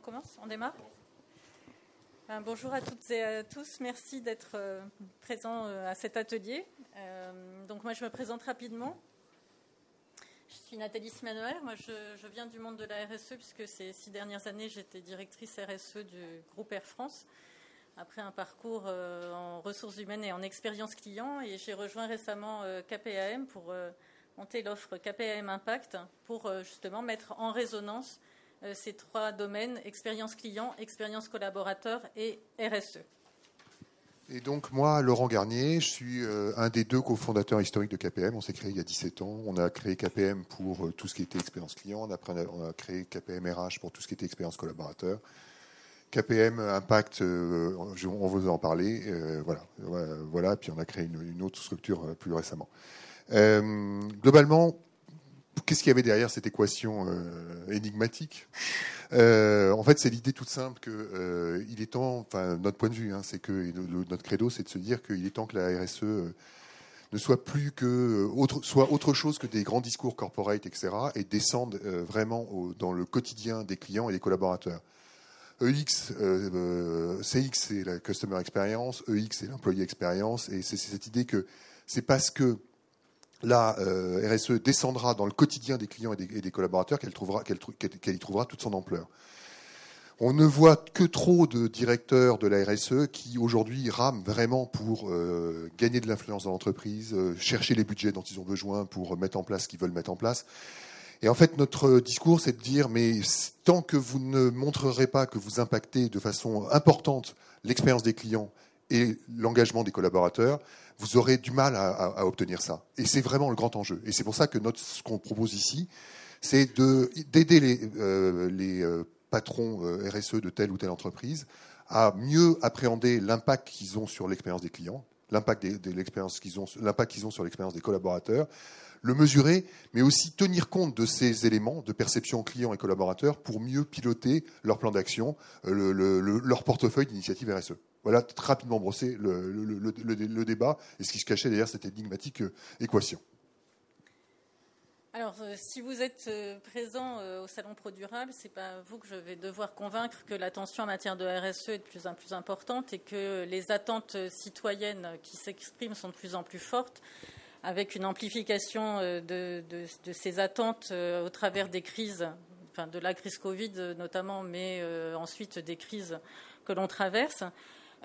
On commence On démarre ben, Bonjour à toutes et à tous. Merci d'être euh, présents euh, à cet atelier. Euh, donc moi, je me présente rapidement. Je suis Nathalie Simanoer. Moi, je, viens du monde de la RSE puisque ces six dernières années, j'étais directrice RSE du groupe Air France. Après un parcours en ressources humaines et en expérience client, et j'ai rejoint récemment KPAM pour monter l'offre KPAM Impact pour justement mettre en résonance ces trois domaines, expérience client, expérience collaborateur et RSE. Et donc moi, Laurent Garnier, je suis euh, un des deux cofondateurs historiques de KPM. On s'est créé il y a 17 ans. On a créé KPM pour euh, tout ce qui était expérience client. Après, on a créé KPM RH pour tout ce qui était expérience collaborateur. KPM Impact, on vous en parler. voilà, voilà. Puis on a créé une autre structure plus récemment. globalement, qu'est-ce qu'il y avait derrière cette équation euh, énigmatique? Euh, En fait, c'est l'idée toute simple que euh, il est temps, enfin notre point de vue, hein, c'est que notre credo, c'est de se dire qu'il est temps que la RSE ne soit plus que autre, soit autre chose que des grands discours corporate, etc., et descende vraiment dans le quotidien des clients et des collaborateurs. EX, CX, c'est la customer experience, EX, c'est l'employé experience, et c'est cette idée que c'est parce que la euh, RSE descendra dans le quotidien des clients et des, collaborateurs qu'elle y trouvera toute son ampleur. On ne voit que trop de directeurs de la RSE qui aujourd'hui rament vraiment pour euh, gagner de l'influence dans l'entreprise, euh, chercher les budgets dont ils ont besoin pour mettre en place ce qu'ils veulent mettre en place. Et en fait, notre discours, c'est de dire, mais tant que vous ne montrerez pas que vous impactez de façon importante l'expérience des clients et l'engagement des collaborateurs, vous aurez du mal à, obtenir ça. Et c'est vraiment le grand enjeu. Et c'est pour ça que ce qu'on propose ici, c'est d'aider les, euh, euh, patrons euh, RSE de telle ou telle entreprise à mieux appréhender l'impact qu'ils ont sur l'expérience des clients, l'impact qu'ils ont, sur l'expérience des collaborateurs, le mesurer, mais aussi tenir compte de ces éléments de perception clients et collaborateurs pour mieux piloter leur plan d'action, leur portefeuille d'initiatives RSE. Voilà, rapidement brosser le, débat et ce qui se cachait derrière cette énigmatique euh, équation. Alors, euh, si vous êtes euh, présent au Salon Pro Durable, ce n'est pas vous que je vais devoir convaincre que l'attention en matière de RSE est de plus en plus importante et que les attentes citoyennes qui s'expriment sont de plus en plus fortes, avec une amplification de, ces attentes au travers des crises, enfin de la crise Covid notamment, mais ensuite des crises que l'on traverse.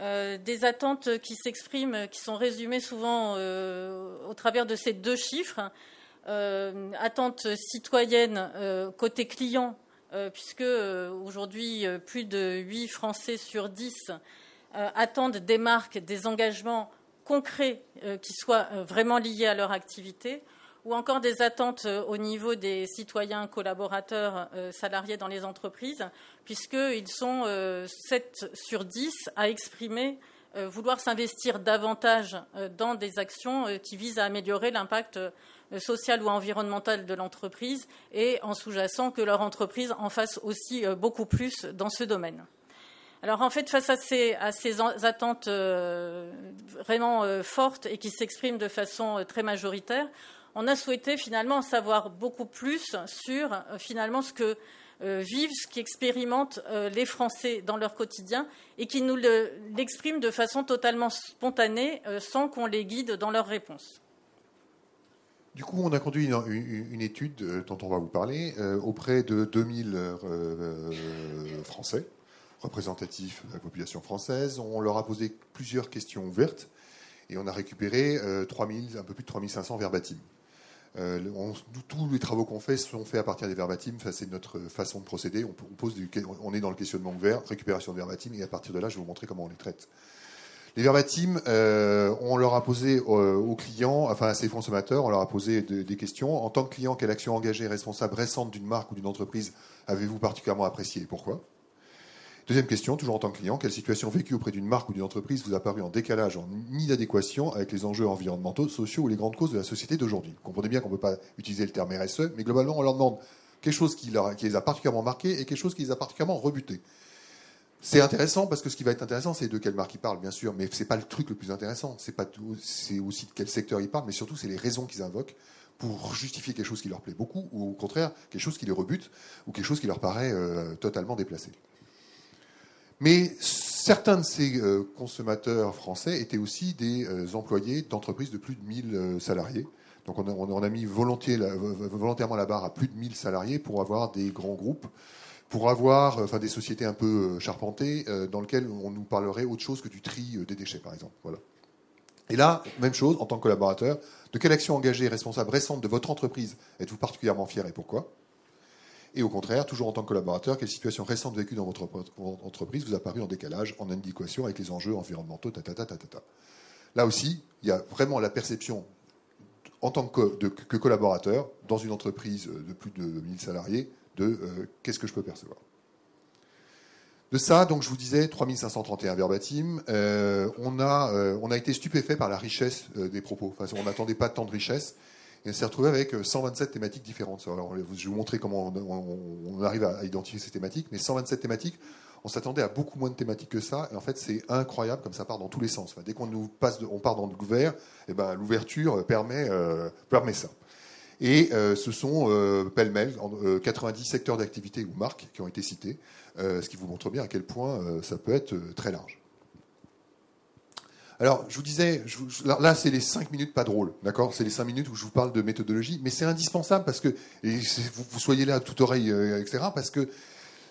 Euh, des attentes qui s'expriment, qui sont résumées souvent euh, au travers de ces deux chiffres. Euh, attentes citoyennes côté client, puisque aujourd'hui plus de 8 Français sur 10 attendent des marques, des engagements concrets qui soient vraiment liés à leur activité ou encore des attentes euh, au niveau des citoyens collaborateurs euh, salariés dans les entreprises, puisqu'ils sont 7 euh, sur 10 à exprimer vouloir s'investir davantage dans des actions qui visent à améliorer l'impact social ou environnemental de l'entreprise et en sous-jacent que leur entreprise en fasse aussi beaucoup plus dans ce domaine. Alors en fait, face à ces, à ces attentes vraiment fortes et qui s'expriment de façon très majoritaire, on a souhaité finalement en savoir beaucoup plus sur euh, finalement ce que euh, vivent, ce qu'expérimentent euh, les Français dans leur quotidien et qui nous l'expriment de façon totalement spontanée sans qu'on les guide dans leurs réponses. Du coup, on a conduit une, étude dont on va vous parler auprès de 2000 Français représentatifs de la population française. On leur a posé plusieurs questions ouvertes et on a récupéré 3000, un peu plus de 3500 verbatims. Euh, tous les travaux qu'on fait sont faits à partir des verbatims. c'est notre façon de procéder. On, pose on est dans le questionnement ouvert, récupération de verbatims, et à partir de là, je vais vous montrer comment on les traite. Les verbatims, euh, on leur a posé euh, aux clients, enfin à ces consommateurs, on leur a posé des questions. En tant que client, quelle action engagée responsable récente d'une marque ou d'une entreprise avez-vous particulièrement appréciée et pourquoi? Deuxième question, toujours en tant que client, quelle situation vécue auprès d'une marque ou d'une entreprise vous a paru en décalage, en inadéquation avec les enjeux environnementaux, sociaux ou les grandes causes de la société d'aujourd'hui? Vous comprenez bien qu'on ne peut pas utiliser le terme RSE, mais globalement, on leur demande quelque chose qui, les a particulièrement marqués et quelque chose qui les a particulièrement rebutés. C'est intéressant parce que ce qui va être intéressant, c'est de quelle marque ils parlent, bien sûr, mais ce n'est pas le truc le plus intéressant. C'est aussi de quel secteur ils parlent, mais surtout c'est les raisons qu'ils invoquent pour justifier quelque chose qui leur plaît beaucoup, ou au contraire quelque chose qui les rebute, ou quelque chose qui leur paraît euh, totalement déplacé. Mais certains de ces consommateurs français étaient aussi des employés d'entreprises de plus de 1000 salariés. Donc on a, mis volontairement la barre à plus de 1000 salariés pour avoir des grands groupes, pour avoir enfin, des sociétés un peu charpentées dans lesquelles on nous parlerait autre chose que du tri des déchets, par exemple. Voilà. Et là, même chose, en tant que collaborateur, de quelle action engagée responsable récente de votre entreprise êtes-vous particulièrement fier et pourquoi? Et au contraire, toujours en tant que collaborateur, quelle situation récente vécue dans votre entreprise vous a paru en décalage, en adéquation avec les enjeux environnementaux, ta, ta, ta, ta. Là aussi, il y a vraiment la perception en tant que, collaborateur dans une entreprise de plus de 1000 salariés de euh, qu'est-ce que je peux percevoir. De ça, donc je vous disais 3531 verbatim. Euh, on, a, euh, on a été stupéfait par la richesse euh, des propos. Enfin, on n'attendait pas tant de richesse. Et on s'est retrouvé avec 127 thématiques différentes. Alors, je vais vous montrer comment on, arrive à, identifier ces thématiques. Mais 127 thématiques, on s'attendait à beaucoup moins de thématiques que ça. Et en fait, c'est incroyable comme ça part dans tous les sens. dès qu'on nous passe, on part dans l'ouvert, et eh ben l'ouverture permet, permet ça. Et ce sont pêle-mêle 90 secteurs d'activité ou marques qui ont été cités. Euh, ce qui vous montre bien à quel point euh, ça peut être euh, très large. Alors, je vous disais, là, c'est les 5 minutes pas drôles, d'accord? C'est les 5 minutes où je vous parle de méthodologie, mais c'est indispensable parce que, et vous, soyez là à toute oreille, etc., parce que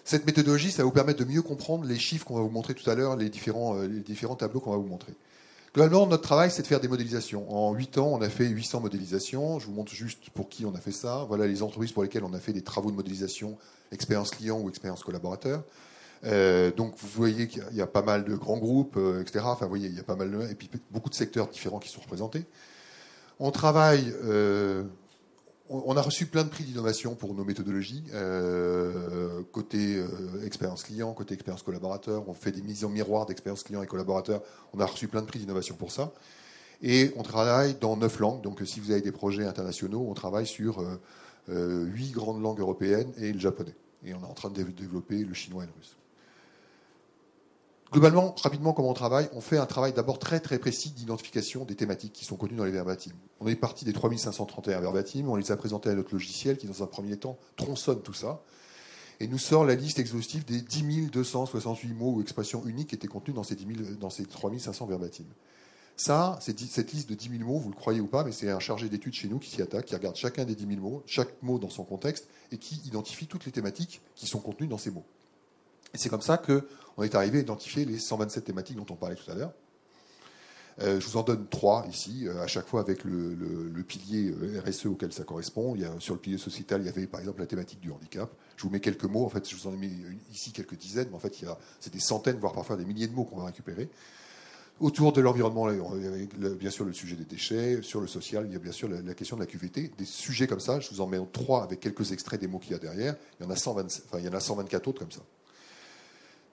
cette méthodologie, ça va vous permettre de mieux comprendre les chiffres qu'on va vous montrer tout à l'heure, les différents, les différents tableaux qu'on va vous montrer. Globalement, notre travail, c'est de faire des modélisations. En 8 ans, on a fait 800 modélisations. Je vous montre juste pour qui on a fait ça. Voilà les entreprises pour lesquelles on a fait des travaux de modélisation expérience client ou expérience collaborateur. Euh, donc vous voyez qu'il y, a pas mal de grands groupes, euh, etc. Enfin, vous voyez, il y a pas mal de, et puis beaucoup de secteurs différents qui sont représentés. On travaille, euh, on, a reçu plein de prix d'innovation pour nos méthodologies, côté expérience client, côté expérience collaborateur. On fait des mises en miroir d'expérience client et collaborateur. On a reçu plein de prix d'innovation pour ça. Et on travaille dans neuf langues. Donc si vous avez des projets internationaux, on travaille sur huit grandes langues européennes et le japonais et on est en train de développer le chinois et le russe. Globalement, rapidement, comment on travaille? On fait un travail d'abord très très précis d'identification des thématiques qui sont contenues dans les verbatims. On est parti des 3531 verbatims, on les a présentés à notre logiciel qui, dans un premier temps, tronçonne tout ça et nous sort la liste exhaustive des 10 268 mots ou expressions uniques qui étaient contenus dans ces, 10 dans ces 3500 verbatims. Ça, cette liste de 10 000 mots, vous le croyez ou pas, mais c'est un chargé d'études chez nous qui s'y attaque, qui regarde chacun des 10 000 mots, chaque mot dans son contexte, et qui identifie toutes les thématiques qui sont contenues dans ces mots. Et c'est comme ça qu'on est arrivé à identifier les 127 thématiques dont on parlait tout à l'heure. Euh, je vous en donne trois ici, euh, à chaque fois avec le, pilier euh, RSE auquel ça correspond. Il y a, sur le pilier sociétal, il y avait par exemple la thématique du handicap. Je vous mets quelques mots, en fait, je vous en ai mis ici quelques dizaines, mais en fait, c'est des centaines, voire parfois des milliers de mots qu'on va récupérer. Autour de l'environnement, bien sûr le sujet des déchets. Sur le social, il y a bien sûr la, question de la QVT. Des sujets comme ça, je vous en mets trois avec quelques extraits des mots qu'il y a derrière. Il y en a, 120, il y en a 124 autres comme ça.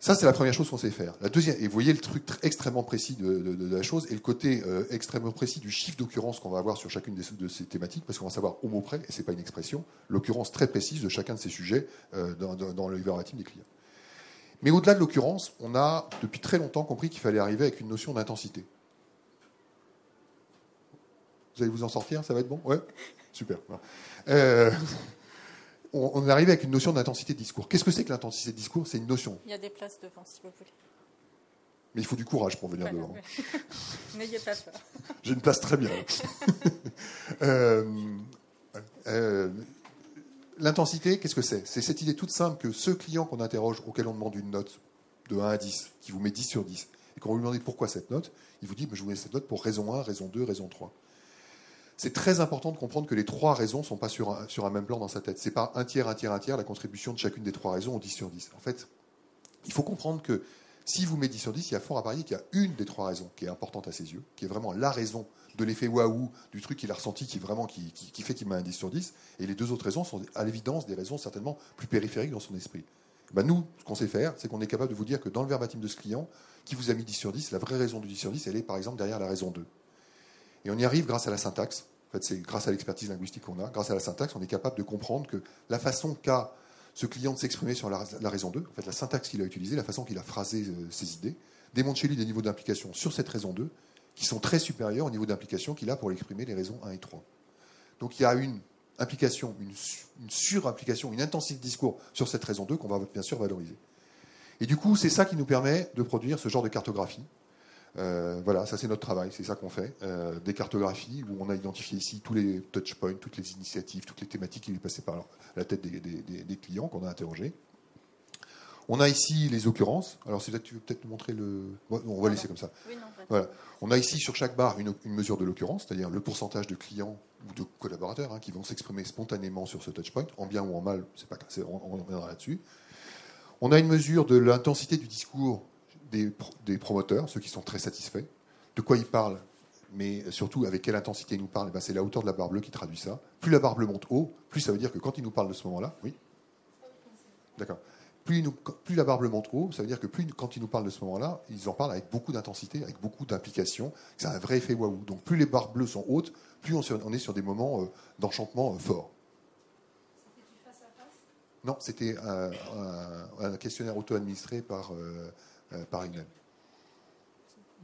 Ça, c'est la première chose qu'on sait faire. La deuxième, et vous voyez le truc extrêmement précis de, la chose et le côté euh, extrêmement précis du chiffre d'occurrence qu'on va avoir sur chacune de ces thématiques, parce qu'on va savoir au mot près, et c'est pas une expression, l'occurrence très précise de chacun de ces sujets euh, dans, dans, le verbatim des clients. Mais au-delà de l'occurrence, on a depuis très longtemps compris qu'il fallait arriver avec une notion d'intensité. Vous allez vous en sortir Ça va être bon? Ouais? Super. Euh, on, est arrivé avec une notion d'intensité de discours. Qu'est-ce que c'est que l'intensité de discours? C'est une notion. Il y a des places devant, si vous voulez. Mais il faut du courage pour venir devant. N'ayez pas peur. J'ai une place très bien. euh, euh, l'intensité, qu'est-ce que c'est? C'est cette idée toute simple que ce client qu'on interroge, auquel on demande une note de 1 à 10, qui vous met 10 sur 10, et quand vous lui demandez pourquoi cette note, il vous dit je vous mets cette note pour raison 1, raison 2, raison 3. C'est très important de comprendre que les trois raisons ne sont pas sur un, sur un même plan dans sa tête. C'est pas un tiers, un tiers, un tiers, la contribution de chacune des trois raisons au 10 sur 10. En fait, il faut comprendre que si vous mettez 10 sur 10, il y a fort à parier qu'il y a une des trois raisons qui est importante à ses yeux, qui est vraiment la raison de l'effet waouh, du truc qu'il a ressenti, qui, vraiment, qui, fait qu'il met un 10 sur 10. Et les deux autres raisons sont à l'évidence des raisons certainement plus périphériques dans son esprit. Ben nous, ce qu'on sait faire, c'est qu'on est capable de vous dire que dans le verbatim de ce client, qui vous a mis 10 sur 10, la vraie raison du 10 sur 10, elle est par exemple derrière la raison 2. Et on y arrive grâce à la syntaxe. En fait, c'est grâce à l'expertise linguistique qu'on a. Grâce à la syntaxe, on est capable de comprendre que la façon qu'a ce client de s'exprimer sur la, raison 2, en fait, la syntaxe qu'il a utilisée, la façon qu'il a phrasé euh, ses idées, démontre chez lui des niveaux d'implication sur cette raison 2 qui sont très supérieurs au niveau d'implication qu'il a pour exprimer les raisons 1 et 3. Donc il y a une implication, une, une surimplication, une intensité discours sur cette raison 2 qu'on va bien sûr valoriser. Et du coup, c'est ça qui nous permet de produire ce genre de cartographie. Euh, voilà, ça c'est notre travail, c'est ça qu'on fait. Euh, des cartographies où on a identifié ici tous les touchpoints, toutes les initiatives, toutes les thématiques qui lui passaient par la tête des, clients qu'on a interrogés. On a ici les occurrences. Alors, si tu veux peut-être nous montrer le. on va laisser comme ça. voilà. On a ici sur chaque barre une, mesure de l'occurrence, c'est-à-dire le pourcentage de clients ou de collaborateurs hein, qui vont s'exprimer spontanément sur ce touchpoint, en bien ou en mal, c'est pas, on, on reviendra là-dessus. On a une mesure de l'intensité du discours des, promoteurs, ceux qui sont très satisfaits. De quoi ils parlent, mais surtout avec quelle intensité ils nous parlent, eh ben, c'est la hauteur de la barre bleue qui traduit ça. Plus la barre bleue monte haut, plus ça veut dire que quand ils nous parlent de ce moment-là, oui D'accord. Plus, plus, la barre bleue monte haut, ça veut dire que plus quand ils nous parlent de ce moment-là, ils en parlent avec beaucoup d'intensité, avec beaucoup d'implication. C'est un vrai effet waouh. Donc plus les barres bleues sont hautes, plus on, est sur des moments euh, d'enchantement euh, forts. Non, c'était un, questionnaire auto-administré par, euh, euh, par email.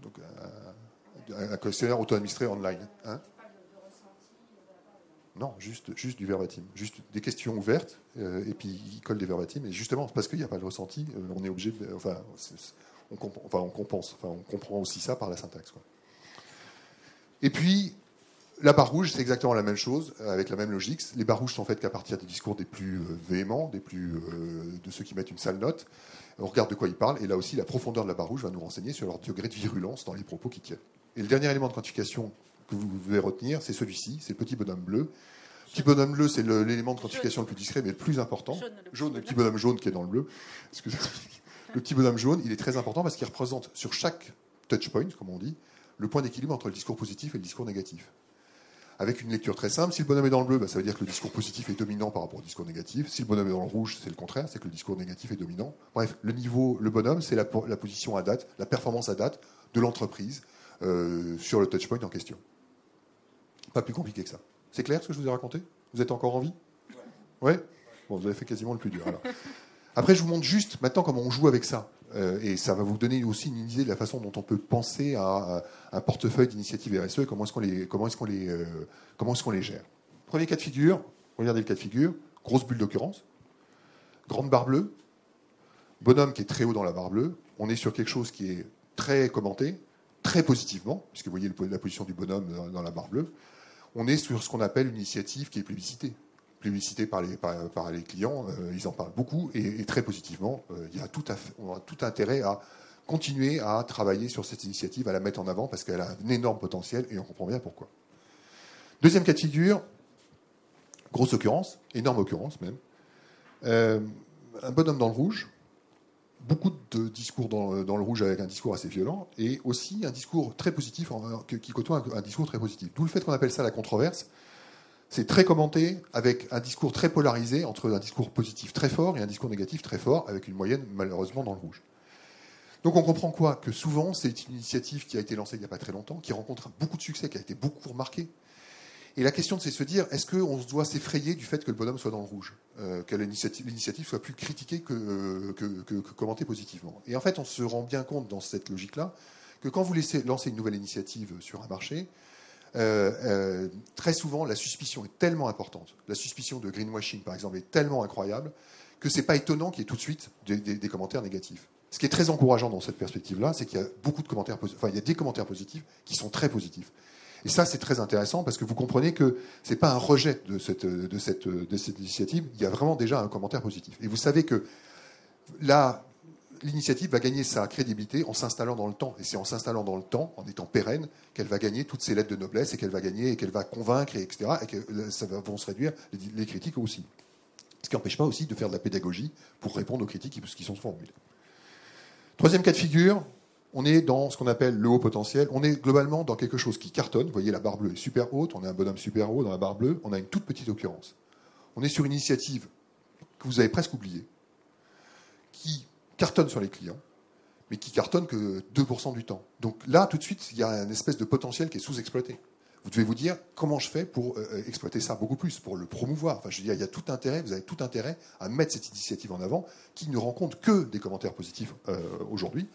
Donc, euh, un questionnaire auto-administré online. Hein non, juste, juste du verbatim. Juste des questions ouvertes, euh, et puis il colle des verbatim. Et justement, parce qu'il n'y a pas de ressenti, on est obligé de. Enfin, on, enfin, on compense. Enfin, on comprend aussi ça par la syntaxe. Et puis, la barre rouge, c'est exactement la même chose, avec la même logique. Les barres rouges sont faites qu'à partir des discours des plus véhéments, des plus, de ceux qui mettent une sale note on regarde de quoi ils parlent, et là aussi, la profondeur de la barre rouge va nous renseigner sur leur degré de virulence dans les propos qu'ils tiennent. Et le dernier élément de quantification que vous devez retenir, c'est celui-ci, c'est le petit bonhomme bleu. Le petit bonhomme bleu, c'est l'élément de quantification le plus discret, mais le plus important. Jaune, le, petit bonhomme jaune qui est dans le bleu. Le petit bonhomme jaune, il est très important parce qu'il représente sur chaque touchpoint, comme on dit, le point d'équilibre entre le discours positif et le discours négatif avec une lecture très simple. Si le bonhomme est dans le bleu, bah, ça veut dire que le discours positif est dominant par rapport au discours négatif. Si le bonhomme est dans le rouge, c'est le contraire, c'est que le discours négatif est dominant. Bref, le niveau, le bonhomme, c'est la, position à date, la performance à date de l'entreprise euh, sur le touchpoint en question. Pas plus compliqué que ça. C'est clair ce que je vous ai raconté? Vous êtes encore en vie? Ouais Bon, vous avez fait quasiment le plus dur. Après, je vous montre juste maintenant comment on joue avec ça. Euh, et ça va vous donner aussi une idée de la façon dont on peut penser à, un portefeuille d'initiatives RSE et comment est-ce qu'on les, comment est-ce qu'on euh, gère. Premier cas de figure, regardez le cas de figure, grosse bulle d'occurrence, grande barre bleue, bonhomme qui est très haut dans la barre bleue, on est sur quelque chose qui est très commenté, très positivement, puisque vous voyez la position du bonhomme dans la barre bleue, on est sur ce qu'on appelle une initiative qui est plébiscitée publicité par les, clients, euh, ils en parlent beaucoup et, très positivement. Euh, il y a tout on a tout intérêt à continuer à travailler sur cette initiative, à la mettre en avant parce qu'elle a un énorme potentiel et on comprend bien pourquoi. Deuxième cas de figure, grosse occurrence, énorme occurrence même. Euh, un bonhomme dans le rouge, beaucoup de discours dans, le rouge avec un discours assez violent, et aussi un discours très positif, qui côtoie un discours très positif. D'où le fait qu'on appelle ça la controverse, c'est très commenté avec un discours très polarisé entre un discours positif très fort et un discours négatif très fort, avec une moyenne malheureusement dans le rouge. Donc on comprend quoi? Que souvent c'est une initiative qui a été lancée il n'y a pas très longtemps, qui rencontre beaucoup de succès, qui a été beaucoup remarquée. Et la question c'est de se dire, est-ce qu'on doit s'effrayer du fait que le bonhomme soit dans le rouge? Euh, Que l'initiative soit plus critiquée que, que, commentée positivement? Et en fait on se rend bien compte dans cette logique-là que quand vous laissez lancer une nouvelle initiative sur un marché, euh, euh, très souvent, la suspicion est tellement importante, la suspicion de greenwashing, par exemple, est tellement incroyable que c'est pas étonnant qu'il y ait tout de suite des, commentaires négatifs. Ce qui est très encourageant dans cette perspective-là, c'est qu'il y a beaucoup de commentaires, enfin, il y a des commentaires positifs qui sont très positifs. Et ça, c'est très intéressant parce que vous comprenez que c'est pas un rejet de cette, de cette, de cette initiative. Il y a vraiment déjà un commentaire positif. Et vous savez que là, l'initiative va gagner sa crédibilité en s'installant dans le temps. Et c'est en s'installant dans le temps, en étant pérenne, qu'elle va gagner toutes ses lettres de noblesse et qu'elle va gagner et qu'elle va convaincre, etc. Et que ça va, se réduire les, critiques aussi. Ce qui n'empêche pas aussi de faire de la pédagogie pour répondre aux critiques qui sont formulées. Troisième cas de figure, on est dans ce qu'on appelle le haut potentiel. On est globalement dans quelque chose qui cartonne. Vous voyez, la barre bleue est super haute. On a un bonhomme super haut dans la barre bleue. On a une toute petite occurrence. On est sur une initiative que vous avez presque oubliée, qui cartonne sur les clients, mais qui cartonne que 2% du temps. Donc là, tout de suite, il y a une espèce de potentiel qui est sous-exploité. Vous devez vous dire comment je fais pour euh, exploiter ça beaucoup plus, pour le promouvoir? Enfin, je veux dire, il y a tout intérêt, vous avez tout intérêt à mettre cette initiative en avant, qui ne rencontre que des commentaires positifs euh, aujourd'hui,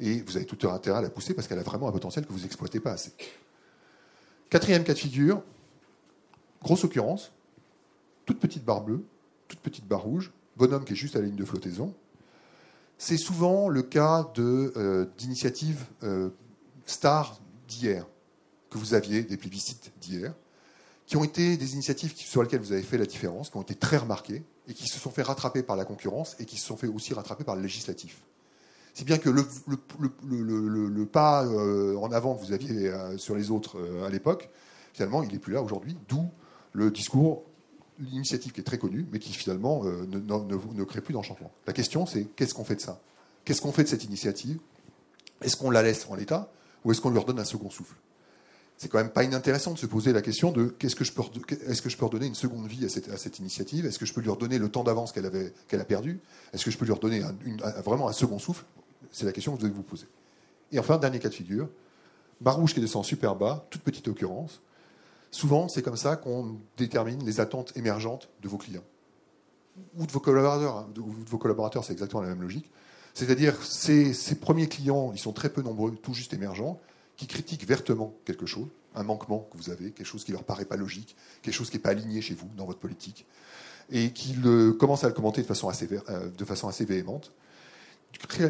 et vous avez tout intérêt à la pousser parce qu'elle a vraiment un potentiel que vous n'exploitez pas assez. Quatrième cas de figure, grosse occurrence, toute petite barre bleue, toute petite barre rouge, bonhomme qui est juste à la ligne de flottaison, c'est souvent le cas d'initiatives stars d'hier, que vous aviez, des plébiscites d'hier, qui ont été des initiatives sur lesquelles vous avez fait la différence, qui ont été très remarquées, et qui se sont fait rattraper par la concurrence, et qui se sont fait aussi rattraper par le législatif. C'est bien que le, pas euh, en avant que vous aviez euh, sur les autres euh, à l'époque, finalement, il n'est plus là aujourd'hui, d'où le discours, l'initiative qui est très connue, mais qui finalement ne, ne, crée plus d'enchantement. La question, c'est qu'est-ce qu'on fait de ça? Qu'est-ce qu'on fait de cette initiative? Est-ce qu'on la laisse en l'état ou est-ce qu'on lui redonne un second souffle? C'est quand même pas inintéressant de se poser la question de qu'est-ce que je peux, est-ce que je peux redonner une seconde vie à cette, initiative? Est-ce que je peux lui redonner le temps d'avance qu'elle avait, qu'elle a perdu? Est-ce que je peux lui redonner vraiment un second souffle? C'est la question que vous devez vous poser. Et enfin, dernier cas de figure, Barouche qui descend super bas, toute petite occurrence. Souvent, c'est comme ça qu'on détermine les attentes émergentes de vos clients ou de vos collaborateurs. Hein, vos collaborateurs, c'est exactement la même logique. C'est-à-dire, ces, premiers clients, ils sont très peu nombreux, tout juste émergents, qui critiquent vertement quelque chose, un manquement que vous avez, quelque chose qui leur paraît pas logique, quelque chose qui n'est pas aligné chez vous, dans votre politique, et qui commencent à le commenter de façon assez, euh, de façon assez véhémente.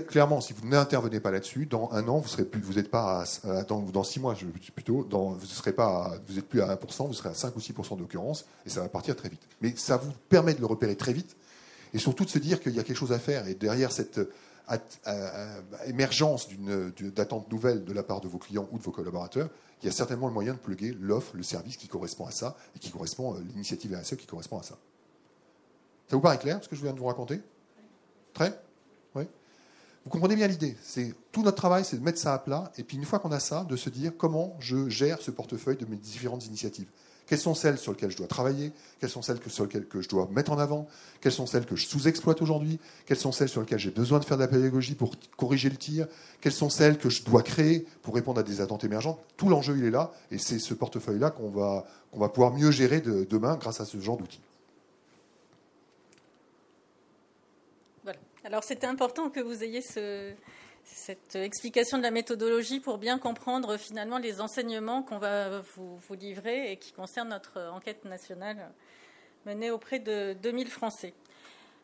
Clairement, si vous n'intervenez pas là-dessus, dans un an, vous serez plus, vous n'êtes pas à, dans, dans, six mois, plutôt, dans, vous serez pas, vous êtes plus à 1%, vous serez à 5 ou 6% d'occurrence, et ça va partir très vite. Mais ça vous permet de le repérer très vite, et surtout de se dire qu'il y a quelque chose à faire, et derrière cette, émergence d'attente nouvelle de la part de vos clients ou de vos collaborateurs, il y a certainement le moyen de pluguer l'offre, le service qui correspond à ça et qui correspond euh, l'initiative RSE qui correspond à ça. Ça vous paraît clair ce que je viens de vous raconter? Très? Vous comprenez bien l'idée. C'est tout notre travail, c'est de mettre ça à plat. Et puis une fois qu'on a ça, de se dire comment je gère ce portefeuille de mes différentes initiatives. Quelles sont celles sur lesquelles je dois travailler? Quelles sont celles sur lesquelles je dois mettre en avant? Quelles sont celles que je sous-exploite aujourd'hui? Quelles sont celles sur lesquelles j'ai besoin de faire de la pédagogie pour corriger le tir? Quelles sont celles que je dois créer pour répondre à des attentes émergentes? Tout l'enjeu, il est là, et c'est ce portefeuille-là qu'on va pouvoir mieux gérer demain grâce à ce genre d'outils. Voilà. Alors c'était important que vous ayez ce, cette explication de la méthodologie pour bien comprendre finalement les enseignements qu'on va vous, livrer et qui concernent notre enquête nationale menée auprès de 2000 Français.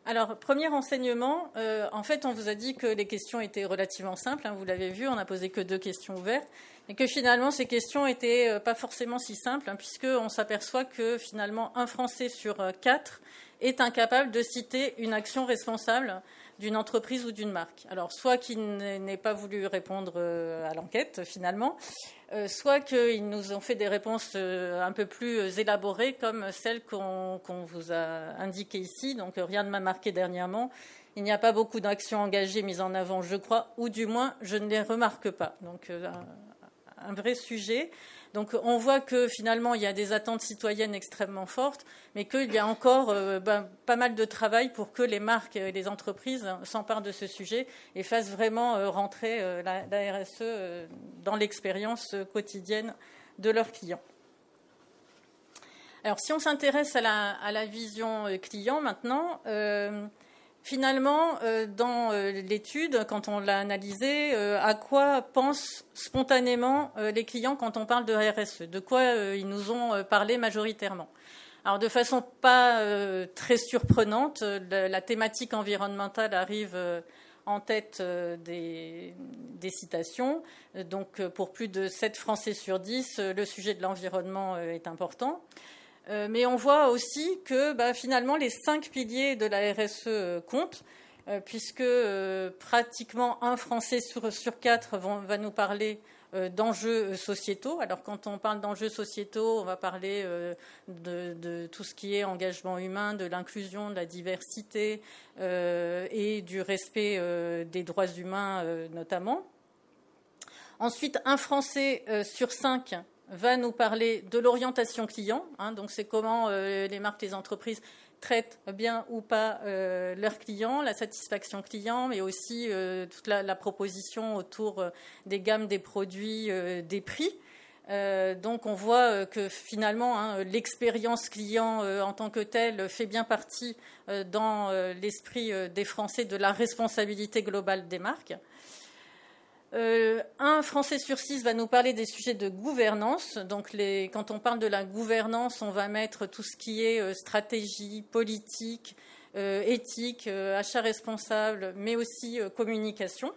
Alors, premier enseignement, euh, en fait, on vous a dit que les questions étaient relativement simples, hein, vous l'avez vu, on n'a posé que deux questions ouvertes, et que finalement, ces questions n'étaient euh, pas forcément si simples, hein, puisqu'on s'aperçoit que finalement, un Français sur euh, quatre est incapable de citer une action responsable d'une entreprise ou d'une marque. Alors, soit qu'il n'ait pas voulu répondre euh, à l'enquête finalement, euh, soit qu'ils nous ont fait des réponses euh, un peu plus élaborées comme celles qu'on vous a indiquées ici. Donc, rien ne m'a marqué dernièrement. Il n'y a pas beaucoup d'actions engagées mises en avant, je crois, ou du moins, je ne les remarque pas. Donc, un vrai sujet. Donc on voit que finalement il y a des attentes citoyennes extrêmement fortes, mais qu'il y a encore euh, ben, pas mal de travail pour que les marques et les entreprises s'emparent de ce sujet et fassent vraiment euh, rentrer euh, la, RSE dans l'expérience quotidienne de leurs clients. Alors si on s'intéresse à la, vision client maintenant, finalement, euh, dans euh, l'étude, quand on l'a analysé, euh, à quoi pensent spontanément les clients quand on parle de RSE De quoi ils nous ont parlé majoritairement? Alors de façon pas très surprenante, la, thématique environnementale arrive en tête des, des, citations. Donc pour plus de 7 Français sur 10, le sujet de l'environnement est important. Euh, mais on voit aussi que bah, finalement les cinq piliers de la RSE euh, comptent, euh, puisque pratiquement un Français sur, quatre va nous parler d'enjeux sociétaux. Alors quand on parle d'enjeux sociétaux, on va parler de, tout ce qui est engagement humain, de l'inclusion, de la diversité et du respect des droits humains notamment. Ensuite, un Français sur cinq va nous parler de l'orientation client. Hein, donc, c'est comment euh, les marques, les entreprises traitent bien ou pas euh, leurs clients, la satisfaction client, mais aussi euh, toute la, proposition autour des gammes des produits, des prix. donc, on voit que finalement, hein, l'expérience client en tant que telle fait bien partie dans l'esprit des Français de la responsabilité globale des marques. Euh, un Français sur six va nous parler des sujets de gouvernance. Donc, quand on parle de la gouvernance, on va mettre tout ce qui est euh, stratégie, politique, éthique, achat responsable, mais aussi communication.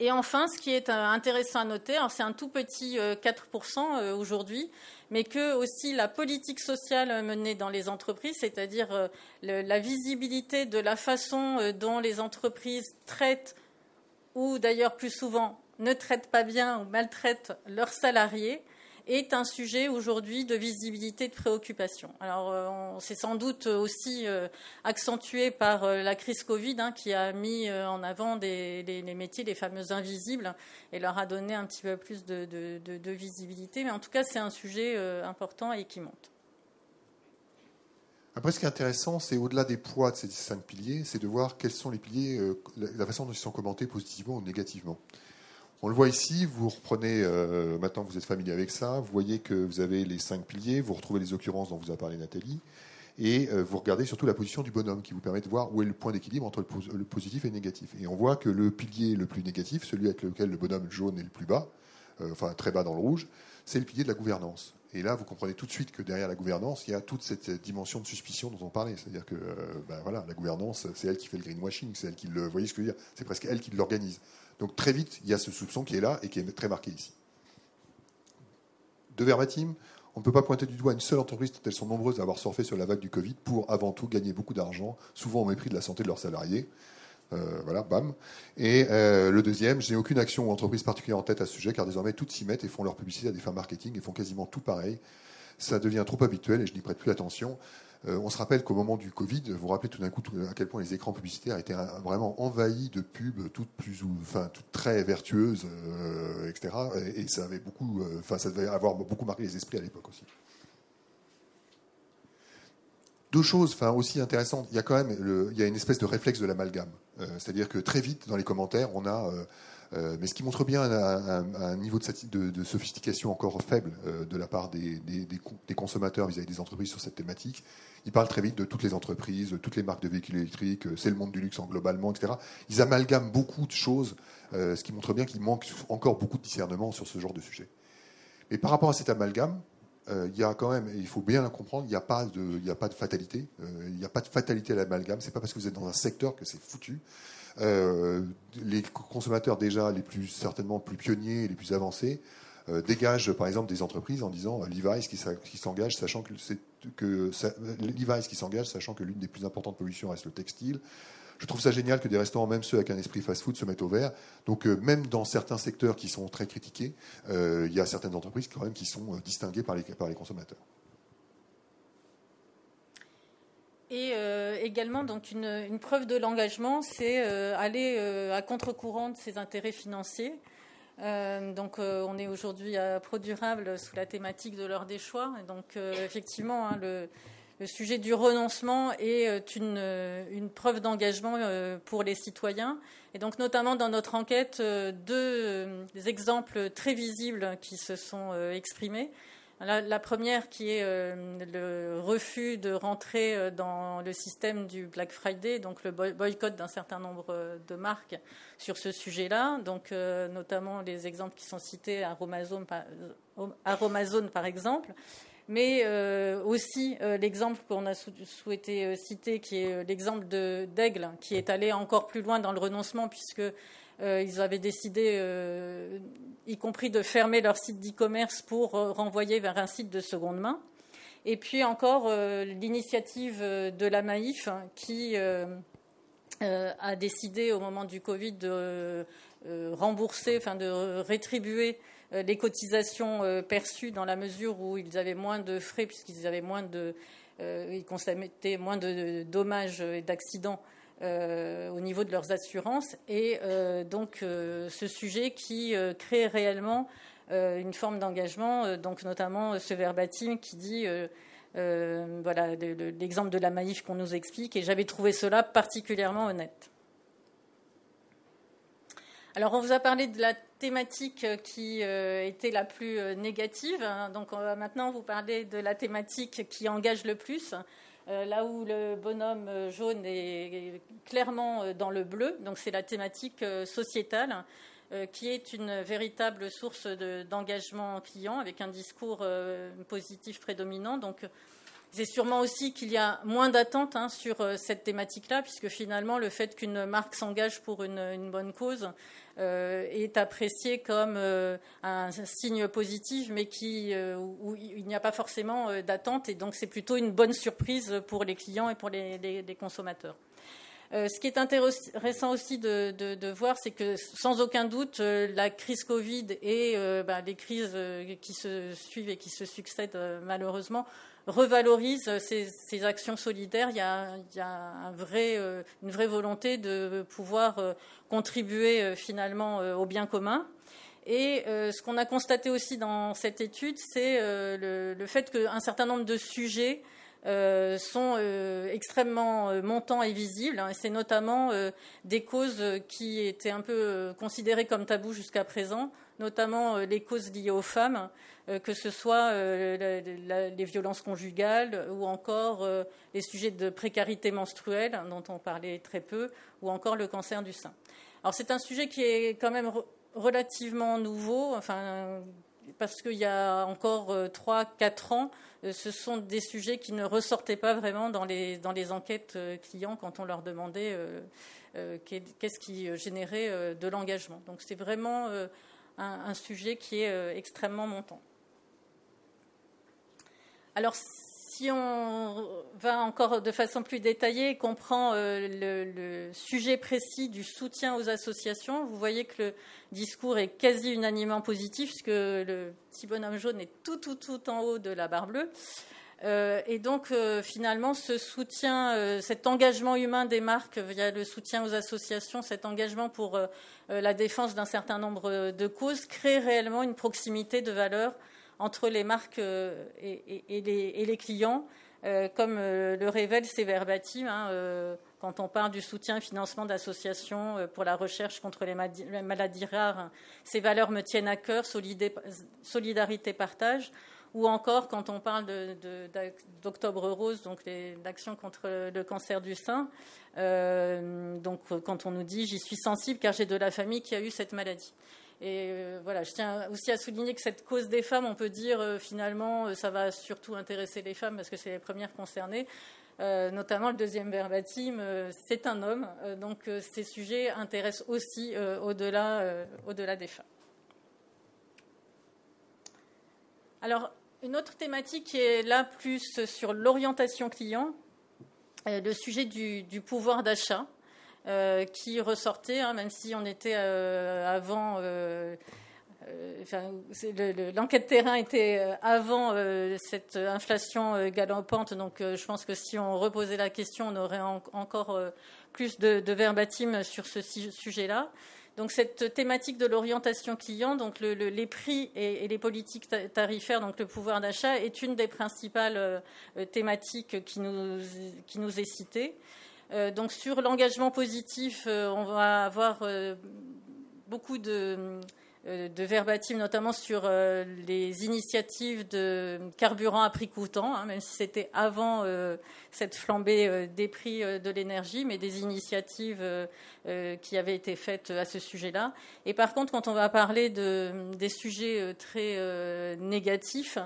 Et enfin, ce qui est intéressant à noter, c'est un tout petit 4% aujourd'hui, mais que aussi la politique sociale menée dans les entreprises, c'est-à-dire la visibilité de la façon dont les entreprises traitent, ou d'ailleurs plus souvent ne traitent pas bien ou maltraitent leurs salariés, est un sujet aujourd'hui de visibilité, de préoccupation. Alors, euh, c'est sans doute aussi euh, accentué par euh, la crise Covid hein, qui a mis en avant les, métiers, les fameux invisibles, et leur a donné un petit peu plus de, visibilité. Mais en tout cas, c'est un sujet important et qui monte. Après, ce qui est intéressant, c'est au-delà des poids de ces cinq piliers, c'est de voir quels sont les piliers, la façon dont ils sont commentés positivement ou négativement. On le voit ici, vous reprenez, euh, maintenant que vous êtes familier avec ça, vous voyez que vous avez les cinq piliers, vous retrouvez les occurrences dont vous a parlé Nathalie, et euh, vous regardez surtout la position du bonhomme qui vous permet de voir où est le point d'équilibre entre le, positif et le négatif. Et on voit que le pilier le plus négatif, celui avec lequel le bonhomme jaune est le plus bas, euh, enfin très bas dans le rouge, c'est le pilier de la gouvernance. Et là, vous comprenez tout de suite que derrière la gouvernance, il y a toute cette dimension de suspicion dont on parlait. C'est-à-dire que ben voilà, la gouvernance, c'est elle qui fait le greenwashing, c'est elle qui le. Vous voyez ce que je veux dire? C'est presque elle qui l'organise. Donc très vite, il y a ce soupçon qui est là et qui est très marqué ici. De verbatim, on ne peut pas pointer du doigt une seule entreprise, tant elles sont nombreuses à avoir surfé sur la vague du Covid, pour avant tout gagner beaucoup d'argent, souvent au mépris de la santé de leurs salariés. Euh, voilà, bam. Et euh, le deuxième, je n'ai aucune action ou entreprise particulière en tête à ce sujet, car désormais toutes s'y mettent et font leur publicité à des fins marketing et font quasiment tout pareil. Ça devient trop habituel et je n'y prête plus attention. Euh, on se rappelle qu'au moment du Covid, vous vous rappelez tout d'un coup à quel point les écrans publicitaires étaient vraiment envahis de pubs toutes plus ou, enfin, toutes très vertueuses, etc. Et, ça avait beaucoup, enfin, ça devait avoir beaucoup marqué les esprits à l'époque aussi. Deux choses, enfin aussi intéressantes. Il y a quand même, il y a une espèce de réflexe de l'amalgame, c'est-à-dire que très vite dans les commentaires, on a euh, mais ce qui montre bien un, niveau de, sophistication encore faible euh, de la part des, consommateurs vis-à-vis des entreprises sur cette thématique. Ils parlent très vite de toutes les entreprises, toutes les marques de véhicules électriques, euh, c'est le monde du luxe en globalement, etc. Ils amalgament beaucoup de choses, ce qui montre bien qu'il manque encore beaucoup de discernement sur ce genre de sujet. Mais par rapport à cet amalgame, même, il faut bien le comprendre, il n'y a, pas de, fatalité. il n'y a pas de fatalité à l'amalgame. C'est pas parce que vous êtes dans un secteur que c'est foutu. Euh, les consommateurs déjà les plus certainement plus pionniers, les plus avancés, euh, dégagent par exemple des entreprises en disant euh, qui qui s'engage sachant que l'une des plus importantes pollutions reste le textile. Je trouve ça génial que des restaurants, même ceux avec un esprit fast-food, se mettent au vert. Donc même dans certains secteurs qui sont très critiqués, il y a certaines entreprises quand même qui sont distinguées par les, consommateurs. Et euh, également, donc une, preuve de l'engagement, c'est euh, aller euh, à contre-courant de ses intérêts financiers. donc, on est aujourd'hui à ProDurable sous la thématique de l'heure des choix. donc, effectivement, hein, le, sujet du renoncement est une, une preuve d'engagement pour les citoyens. Et donc, notamment dans notre enquête, deux exemples très visibles qui se sont exprimés. La, première qui est euh, le refus de rentrer euh, dans le système du Black Friday, donc le boycott d'un certain nombre euh, de marques sur ce sujet-là, donc notamment les exemples qui sont cités à Amazon par, exemple, mais aussi l'exemple qu'on a souhaité citer, qui est l'exemple d'Aigle, qui est allé encore plus loin dans le renoncement, puisque euh, ils avaient décidé, euh, y compris, de fermer leur site d'e-commerce pour euh, renvoyer vers un site de seconde main. Et puis encore l'initiative de la Maïf qui a décidé au moment du Covid de rembourser, enfin de rétribuer les cotisations perçues dans la mesure où ils avaient moins de frais puisqu'ils avaient moins de, ils constataient moins de dommages et d'accidents euh, au niveau de leurs assurances et euh, donc euh, ce sujet qui crée réellement une forme d'engagement, donc notamment ce verbatim qui dit voilà l'exemple de la Maïf qu'on nous explique et j'avais trouvé cela particulièrement honnête. Alors on vous a parlé de la thématique qui était la plus négative, hein. donc on va maintenant vous parler de la thématique qui engage le plus. Euh, là où le bonhomme euh, jaune est clairement euh, dans le bleu, donc c'est la thématique sociétale, qui est une véritable source d'engagement client avec un discours positif prédominant. Donc, c'est sûrement aussi qu'il y a moins d'attentes hein, sur cette thématique-là, puisque finalement, le fait qu'une marque s'engage pour une, bonne cause est apprécié comme un signe positif, mais qui, où il n'y a pas forcément d'attente, et donc c'est plutôt une bonne surprise pour les clients et pour les consommateurs. Euh, ce qui est intéressant aussi de, voir, c'est que sans aucun doute, euh, la crise Covid et euh, bah, les crises qui se suivent et qui se succèdent malheureusement revalorisent ces, actions solidaires. Il y a, une vraie volonté de pouvoir contribuer finalement au bien commun. Et ce qu'on a constaté aussi dans cette étude, c'est le, fait qu'un certain nombre de sujets euh, sont euh, extrêmement euh, montants et visibles. C'est notamment des causes qui étaient un peu considérées comme tabous jusqu'à présent, notamment les causes liées aux femmes, que ce soit les violences conjugales ou encore les sujets de précarité menstruelle, hein, dont on parlait très peu, ou encore le cancer du sein. Alors c'est un sujet qui est quand même relativement nouveau, enfin, parce qu'il y a encore 3-4 ans, euh, ce sont des sujets qui ne ressortaient pas vraiment dans les, dans les enquêtes euh, clients quand on leur demandait euh, qu'est-ce qui générait de l'engagement. Donc c'est vraiment un, sujet qui est extrêmement montant. Alors si on va encore de façon plus détaillée et qu'on prend le, sujet précis du soutien aux associations, vous voyez que le discours est quasi unanimement positif, puisque le petit bonhomme jaune est tout, tout, tout en haut de la barre bleue. Euh, et donc, euh, finalement, ce soutien, euh, cet engagement humain des marques via le soutien aux associations, cet engagement pour la défense d'un certain nombre de causes, crée réellement une proximité de valeur entre les marques et, les, clients, comme le révèle ces verbatim. Hein, quand on parle du soutien et financement d'associations pour la recherche contre les maladies rares, ces valeurs me tiennent à cœur, solidarité, partage ou encore quand on parle d'Octobre Rose, donc l'action contre le cancer du sein, euh, donc quand on nous dit j'y suis sensible car j'ai de la famille qui a eu cette maladie. Et euh, voilà, je tiens aussi à souligner que cette cause des femmes, on peut dire euh, finalement, ça va surtout intéresser les femmes parce que c'est les premières concernées. notamment le deuxième verbatim, c'est un homme, donc ces sujets intéressent aussi au-delà au-delà des femmes. Alors, une autre thématique qui est là plus sur l'orientation client, le sujet du, pouvoir d'achat. Euh, qui ressortait, hein, même si on était euh, avant, euh, l'enquête terrain était avant cette inflation galopante, donc je pense que si on reposait la question, on aurait encore plus de verbatim sur ce sujet-là. Donc cette thématique de l'orientation client, donc les prix et, les politiques tarifaires, donc le pouvoir d'achat, est une des principales euh, thématiques qui nous, est citée. Euh, donc sur l'engagement positif, euh, on va avoir beaucoup de de verbatim, notamment sur euh, les initiatives de carburant à prix coûtant, hein, même si c'était avant euh, cette flambée des prix de l'énergie, mais des initiatives qui avaient été faites à ce sujet-là. Et par contre, quand on va parler de, des sujets très négatifs,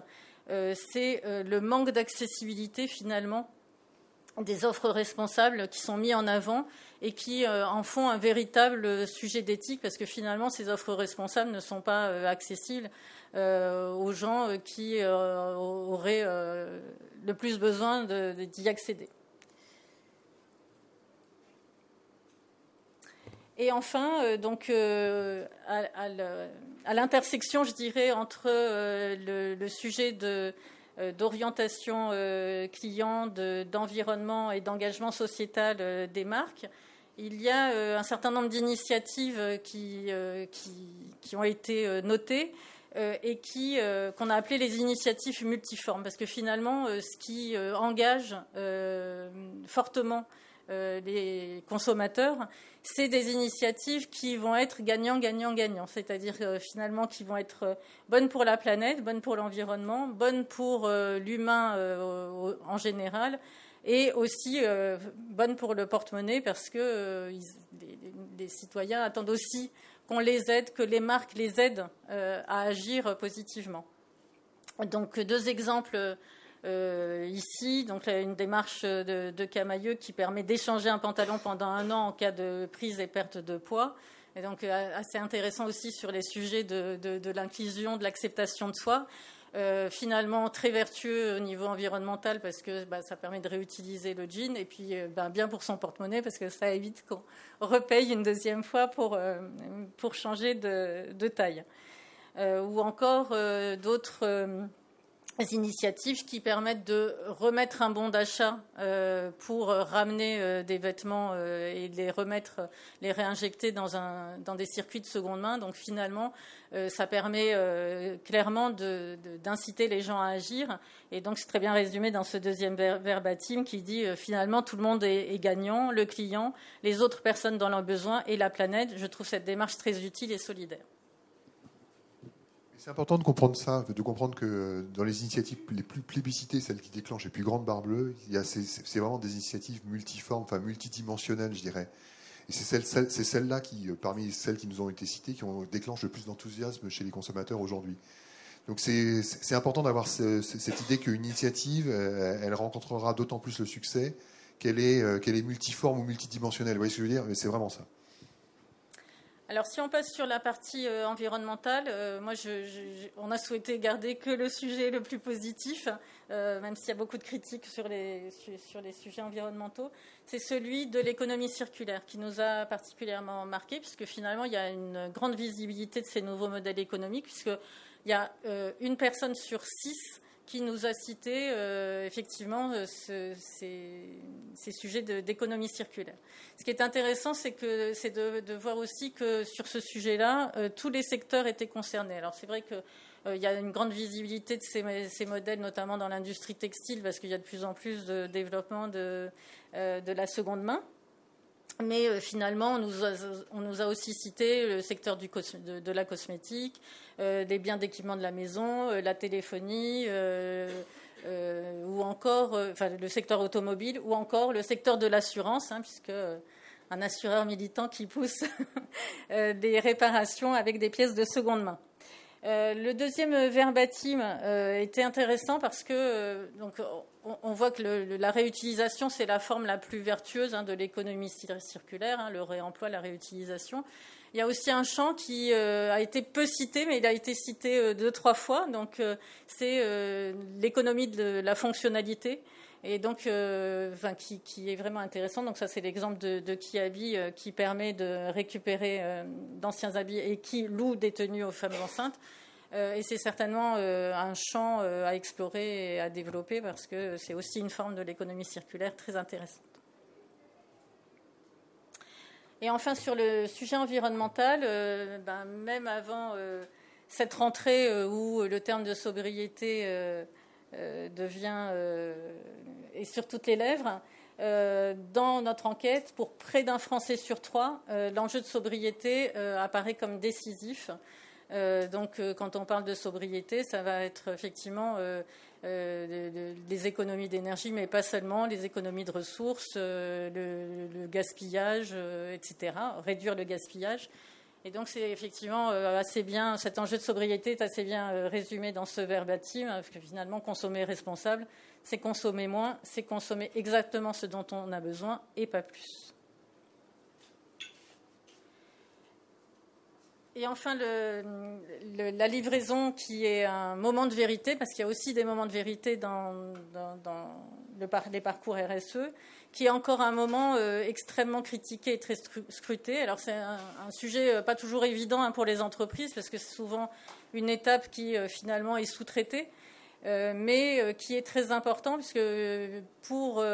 c'est le manque d'accessibilité finalement des offres responsables qui sont mis en avant et qui euh, en font un véritable sujet d'éthique parce que finalement ces offres responsables ne sont pas euh, accessibles euh, aux gens qui auraient le plus besoin d'y accéder. Et enfin, donc, à, l'intersection, je dirais, entre le, sujet de, d'orientation client, d'environnement et d'engagement sociétal des marques il y a euh, un certain nombre d'initiatives euh, euh, qui, ont été notées et qui qu'on a appelées les initiatives multiformes, parce que finalement, ce qui engage fortement les consommateurs, c'est des initiatives qui vont être gagnant, gagnant, gagnant, c'est-à-dire finalement qui vont être bonnes pour la planète, bonnes pour l'environnement, bonnes pour l'humain en général, et aussi euh, bonne pour le porte-monnaie parce que euh, les, citoyens attendent aussi qu'on les aide, que les marques les aident euh, à agir positivement. Donc deux exemples ici, donc une démarche de, Camailleux qui permet d'échanger un pantalon pendant un an en cas de prise et perte de poids. Et donc assez intéressant aussi sur les sujets de l'inclusion, de l'acceptation de soi. Euh, finalement très vertueux au niveau environnemental parce que bah, ça permet de réutiliser le jean et puis euh, bah, bien pour son porte-monnaie parce que ça évite qu'on repaye une deuxième fois pour, euh, pour changer de taille. ou encore d'autres initiatives qui permettent de remettre un bon d'achat euh, pour ramener euh, des vêtements euh, et les remettre, les réinjecter dans, un, dans des circuits de seconde main. Donc finalement, ça permet clairement d'inciter les gens à agir. Et donc c'est très bien résumé dans ce deuxième verbatim qui dit finalement tout le monde est, est, gagnant, le client, les autres personnes dans leurs besoins et la planète. Je trouve cette démarche très utile et solidaire. C'est important de comprendre ça, de comprendre que dans les initiatives les plus plébiscitées, celles qui déclenchent les plus grandes barres bleues, c'est vraiment des initiatives multiformes, enfin multidimensionnelles, je dirais. Et c'est celles, celles-là qui, euh, parmi celles qui nous ont été citées, qui ont déclenché le plus d'enthousiasme chez les consommateurs aujourd'hui. Donc c'est important d'avoir cette idée qu'une initiative, elle rencontrera d'autant plus le succès qu'elle est, euh, qu'elle est multiforme ou multidimensionnelle. Vous voyez ce que je veux dire? C'est vraiment ça. Alors, si on passe sur la partie euh, environnementale, euh, moi, on a souhaité garder que le sujet le plus positif, euh, même s'il y a beaucoup de critiques sur les, sur les sujets environnementaux. C'est celui de l'économie circulaire qui nous a particulièrement marqué, puisque finalement, il y a une grande visibilité de ces nouveaux modèles économiques, puisqu'il y a une personne sur six qui nous a cité euh, effectivement euh, ces, sujets d'économie circulaire. Ce qui est intéressant, c'est que c'est de, voir aussi que sur ce sujet-là, euh, tous les secteurs étaient concernés. Alors c'est vrai qu'il y a une grande visibilité de ces, modèles, notamment dans l'industrie textile, parce qu'il y a de plus en plus de développement de la seconde main. Mais euh, finalement, on nous, a, aussi cité le secteur de, la cosmétique, euh, des biens d'équipement de la maison, euh, la téléphonie, ou encore le secteur automobile, ou encore le secteur de l'assurance, hein, puisque un assureur militant qui pousse des réparations avec des pièces de seconde main. Le deuxième verbatim était intéressant parce que donc, on, voit que la réutilisation, c'est la forme la plus vertueuse hein, de l'économie circulaire, hein, le réemploi, la réutilisation. Il y a aussi un champ qui a été peu cité, mais il a été cité deux, trois fois. Donc, c'est l'économie de la fonctionnalité et donc qui, est vraiment intéressant. Donc ça, c'est l'exemple de, de Kiabi qui permet de récupérer d'anciens habits et qui loue des tenues aux femmes enceintes. Euh, et c'est certainement euh, un champ euh, à explorer et à développer parce que c'est aussi une forme de l'économie circulaire très intéressante. Et enfin, sur le sujet environnemental, ben, même avant cette rentrée où le terme de sobriété devient est sur toutes les lèvres, dans notre enquête, pour près d'un Français sur trois, l'enjeu de sobriété apparaît comme décisif. Euh, donc, euh, quand on parle de sobriété, ça va être effectivement euh, des économies d'énergie, mais pas seulement, les économies de ressources, le, gaspillage, etc. Réduire le gaspillage. Et donc, c'est effectivement assez bien, cet enjeu de sobriété est assez bien résumé dans ce verbatim, parce que finalement, consommer responsable, c'est consommer moins, c'est consommer exactement ce dont on a besoin et pas plus. Et enfin, la livraison qui est un moment de vérité, parce qu'il y a aussi des moments de vérité dans, les parcours RSE, qui est encore un moment euh, extrêmement critiqué et très scruté. Alors c'est un, sujet euh, pas toujours évident hein, pour les entreprises, parce que c'est souvent une étape qui euh, finalement est sous-traitée. mais qui est très important puisque pour,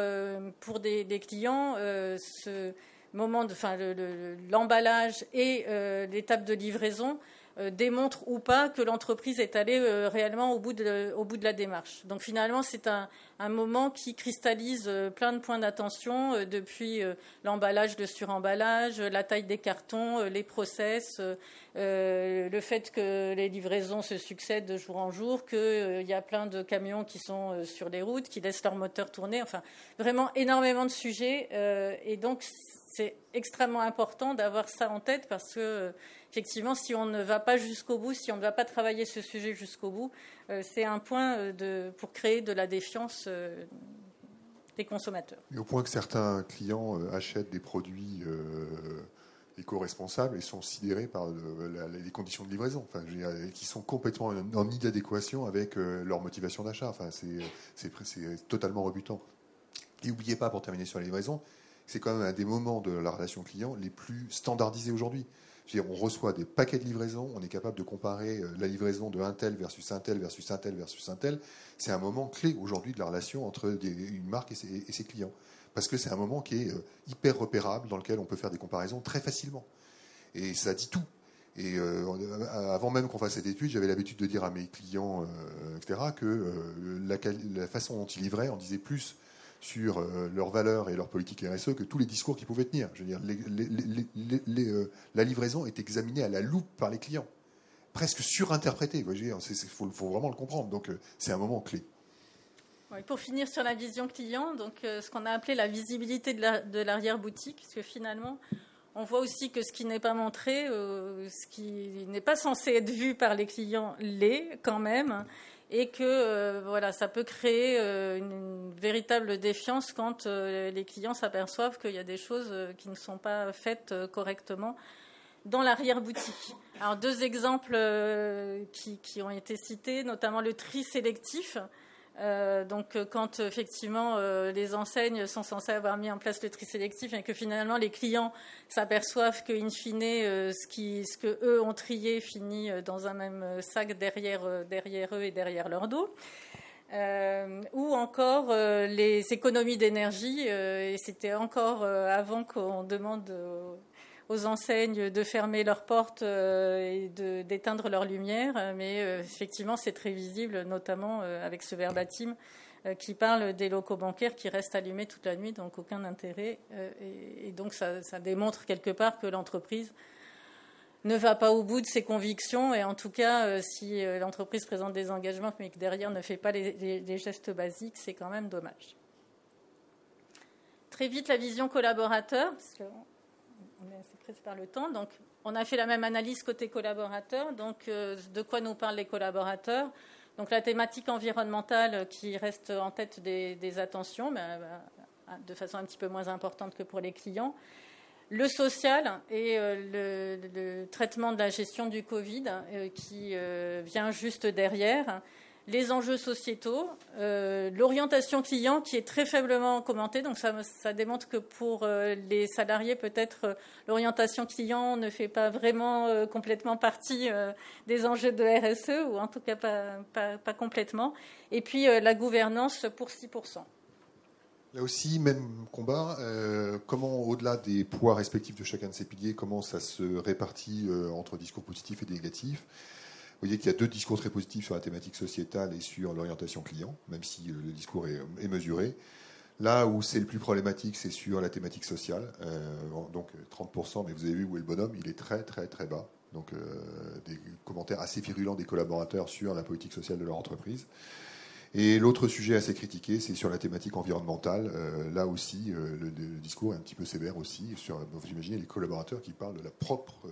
pour des, des clients, ce, moment de, enfin, l'emballage et euh, l'étape de livraison euh, démontrent ou pas que l'entreprise est allée euh, réellement au bout, de, au bout de la démarche. Donc finalement, c'est un, un, moment qui cristallise plein de points d'attention, depuis l'emballage, le suremballage, la taille des cartons, les process, le fait que les livraisons se succèdent de jour en jour, qu'il y a plein de camions qui sont sur les routes, qui laissent leur moteur tourner, enfin vraiment énormément de sujets. et donc c'est extrêmement important d'avoir ça en tête parce que, effectivement, si on ne va pas jusqu'au bout, si on ne va pas travailler ce sujet jusqu'au bout, c'est un point pour créer de la défiance des consommateurs. Et au point que certains clients achètent des produits éco-responsables et sont sidérés par les conditions de livraison, enfin, qui sont complètement en, inadéquation avec euh, leur motivation d'achat. Enfin, c'est totalement rebutant. Et n'oubliez pas, pour terminer sur la livraison, c'est quand même un des moments de la relation client les plus standardisés aujourd'hui. on reçoit des paquets de livraison, on est capable de comparer euh, la livraison de un tel versus un tel versus un tel versus un tel. C'est un moment clé aujourd'hui de la relation entre une marque et ses clients parce que c'est un moment qui est euh, hyper repérable, dans lequel on peut faire des comparaisons très facilement. Et ça dit tout. Et euh, avant même qu'on fasse cette étude, j'avais l'habitude de dire à mes clients, etc., que la, façon dont ils livraient en disait plus sur leurs valeurs et leur politique RSE que tous les discours qu'ils pouvaient tenir. Je veux dire, la livraison est examinée à la loupe par les clients, presque surinterprétée. Il faut, faut, vraiment le comprendre. Donc c'est un moment clé pour finir sur la vision client, donc euh, ce qu'on a appelé la visibilité de l'arrière-boutique, parce que finalement, on voit aussi que ce qui n'est pas montré, euh, ce qui n'est pas censé être vu par les clients, l'est quand même, et que euh, voilà, ça peut créer une, véritable défiance quand les clients s'aperçoivent qu'il y a des choses qui ne sont pas faites correctement dans l'arrière-boutique. Alors deux exemples qui, ont été cités, notamment le tri sélectif. Euh, donc, euh, quand effectivement euh, les enseignes sont censées avoir mis en place le tri sélectif et que finalement les clients s'aperçoivent que, in fine, ce, qui, que eux ont trié finit dans un même sac derrière, derrière eux et derrière leur dos. ou encore les économies d'énergie, et c'était encore avant qu'on demande aux enseignes de fermer leurs portes euh, et d'éteindre leurs lumières, mais euh, effectivement c'est très visible, notamment euh, avec ce verbatim qui parle des locaux bancaires qui restent allumés toute la nuit, donc aucun intérêt. Et, donc ça, démontre quelque part que l'entreprise ne va pas au bout de ses convictions, et en tout cas, si l'entreprise présente des engagements mais que derrière ne fait pas les gestes basiques, c'est quand même dommage. Très vite, la vision collaborateur, on est assez par le temps. On a fait la même analyse côté collaborateurs. Donc, euh, de quoi nous parlent les collaborateurs? Donc, la thématique environnementale qui reste en tête des, attentions, mais euh, de façon un petit peu moins importante que pour les clients. Le social et euh, le, traitement de la gestion du Covid qui vient juste derrière les enjeux sociétaux, euh, l'orientation client qui est très faiblement commentée. Donc ça, démontre que pour euh, les salariés, peut-être euh, l'orientation client ne fait pas vraiment complètement partie des enjeux de RSE, ou en tout cas pas, complètement. Et puis la gouvernance pour 6%. Là aussi, même combat. comment, au-delà des poids respectifs de chacun de ces piliers, comment ça se répartit entre discours positifs et négatifs? Vous voyez qu'il y a deux discours très positifs sur la thématique sociétale et sur l'orientation client, même si le discours est, mesuré. Là où c'est le plus problématique, c'est sur la thématique sociale. Euh, donc 30%, mais vous avez vu où est le bonhomme, il est très très très bas. Donc euh, des commentaires assez virulents des collaborateurs sur la politique sociale de leur entreprise. Et l'autre sujet assez critiqué, c'est sur la thématique environnementale. Euh, là aussi, le, discours est un petit peu sévère aussi. Sur, vous imaginez les collaborateurs qui parlent de la propre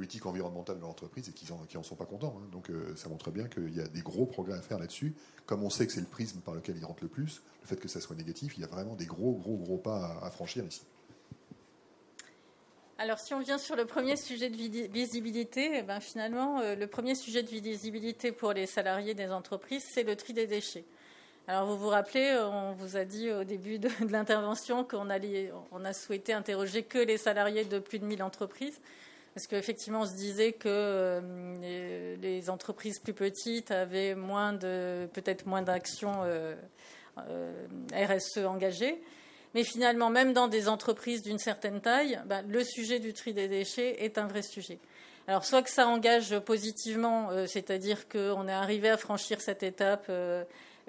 politique environnementale de l'entreprise et qui n'en sont pas contents. Hein. Donc euh, ça montre bien qu'il y a des gros progrès à faire là-dessus. Comme on sait que c'est le prisme par lequel ils rentrent le plus, le fait que ça soit négatif, il y a vraiment des gros, gros, gros pas à, franchir ici. Alors, si on vient sur le premier sujet de visibilité, eh ben, finalement, euh, le premier sujet de visibilité pour les salariés des entreprises, c'est le tri des déchets. Alors, vous vous rappelez, on vous a dit au début de, l'intervention qu'on on a souhaité interroger que les salariés de plus de 1000 entreprises. Parce qu'effectivement, on se disait que euh, les entreprises plus petites avaient peut-être moins d'actions euh, euh, RSE engagées. Mais finalement, même dans des entreprises d'une certaine taille, bah, le sujet du tri des déchets est un vrai sujet. Alors, soit que ça engage positivement, c'est-à-dire qu'on est arrivé à franchir cette étape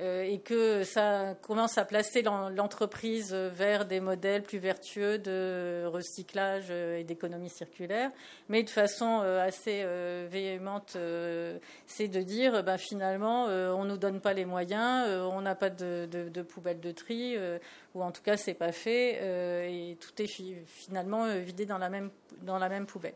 et que ça commence à placer l'entreprise vers des modèles plus vertueux de recyclage euh, et d'économie circulaire. Mais de façon euh, assez véhémente, c'est de dire ben, finalement, on ne nous donne pas les moyens, on n'a pas de, de, de, poubelle de tri, ou en tout cas, c'est pas fait, et tout est finalement vidé dans la même, dans la même poubelle.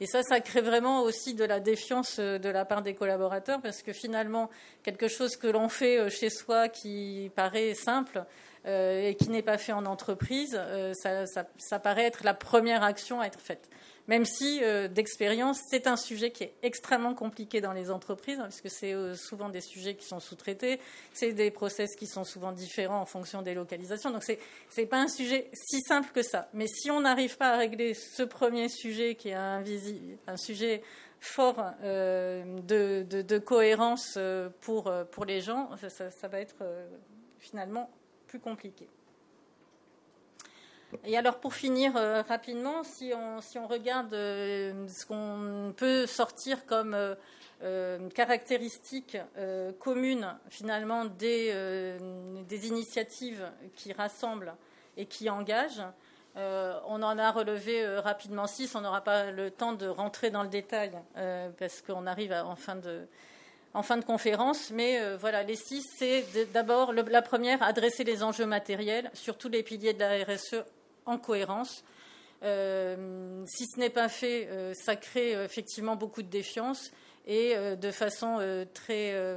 Et ça, ça crée vraiment aussi de la défiance euh, de la part des collaborateurs parce que finalement, quelque chose que l'on fait euh, chez soi qui paraît simple euh, et qui n'est pas fait en entreprise, ça, paraît être la première action à être faite même si euh, d'expérience, c'est un sujet qui est extrêmement compliqué dans les entreprises, hein, parce que c'est euh, souvent des sujets qui sont sous-traités, c'est des process qui sont souvent différents en fonction des localisations. Donc c'est n'est pas un sujet si simple que ça. Mais si on n'arrive pas à régler ce premier sujet qui est un, un sujet fort euh, de, cohérence pour, pour les gens, ça va être finalement plus compliqué. Et alors pour finir euh, rapidement, si on, si on regarde euh, ce qu'on peut sortir comme euh, caractéristiques communes finalement des, des, initiatives qui rassemblent et qui engagent, on en a relevé rapidement six. On n'aura pas le temps de rentrer dans le détail parce qu'on arrive en fin de en fin de conférence. Mais voilà, les six, c'est d'abord la première, adresser les enjeux matériels sur tous les piliers de la RSE en cohérence. Euh, si ce n'est pas fait, euh, ça crée euh, effectivement beaucoup de défiance et de façon très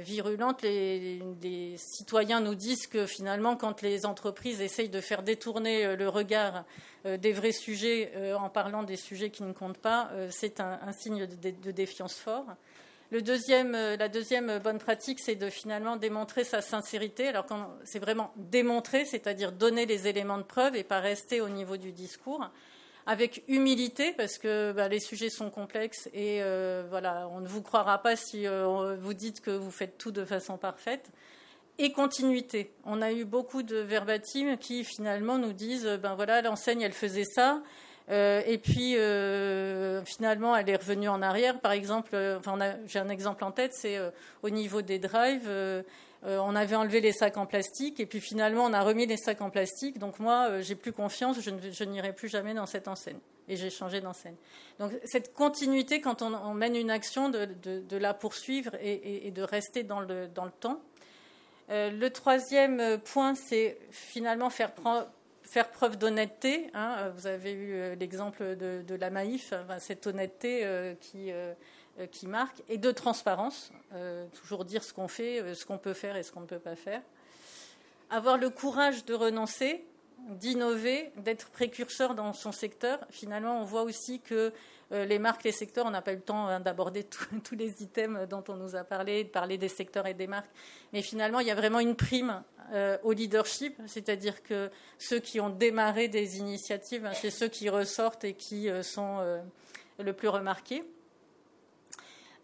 virulente, les, citoyens nous disent que finalement, quand les entreprises essayent de faire détourner le regard des vrais sujets en parlant des sujets qui ne comptent pas, c'est un, signe de défiance fort. Euh, la deuxième bonne pratique, c'est de finalement démontrer sa sincérité. Alors c'est vraiment démontrer, c'est-à-dire donner les éléments de preuve et pas rester au niveau du discours, avec humilité parce que bah, les sujets sont complexes et euh, voilà, on ne vous croira pas si euh, vous dites que vous faites tout de façon parfaite. Et continuité. On a eu beaucoup de verbatim qui finalement nous disent, ben voilà, l'enseigne elle faisait ça. Euh, et puis euh, finalement, elle est revenue en arrière. Par exemple, euh, j'ai un exemple en tête, c'est au niveau des drives. on avait enlevé les sacs en plastique et puis finalement on a remis les sacs en plastique. Donc moi, j'ai plus confiance, je, n'irai plus jamais dans cette enseigne et j'ai changé d'enseigne. Donc cette continuité, quand on, mène une action, de, la poursuivre et, de rester dans le, dans le temps. le troisième point, c'est finalement faire prendre faire preuve d'honnêteté. Hein, vous avez eu euh, l'exemple de, la Maïf, cette honnêteté euh, euh, qui marque, et de transparence, toujours dire ce qu'on fait, ce qu'on peut faire et ce qu'on ne peut pas faire. Avoir le courage de renoncer, d'innover, d'être précurseur dans son secteur. Finalement, on voit aussi que les marques, les secteurs, on n'a pas eu le temps hein, d'aborder tous les items dont on nous a parlé, de parler des secteurs et des marques. Mais finalement, il y a vraiment une prime euh, au leadership, c'est-à-dire que ceux qui ont démarré des initiatives, hein, c'est ceux qui ressortent et qui euh, sont euh, le plus remarqués.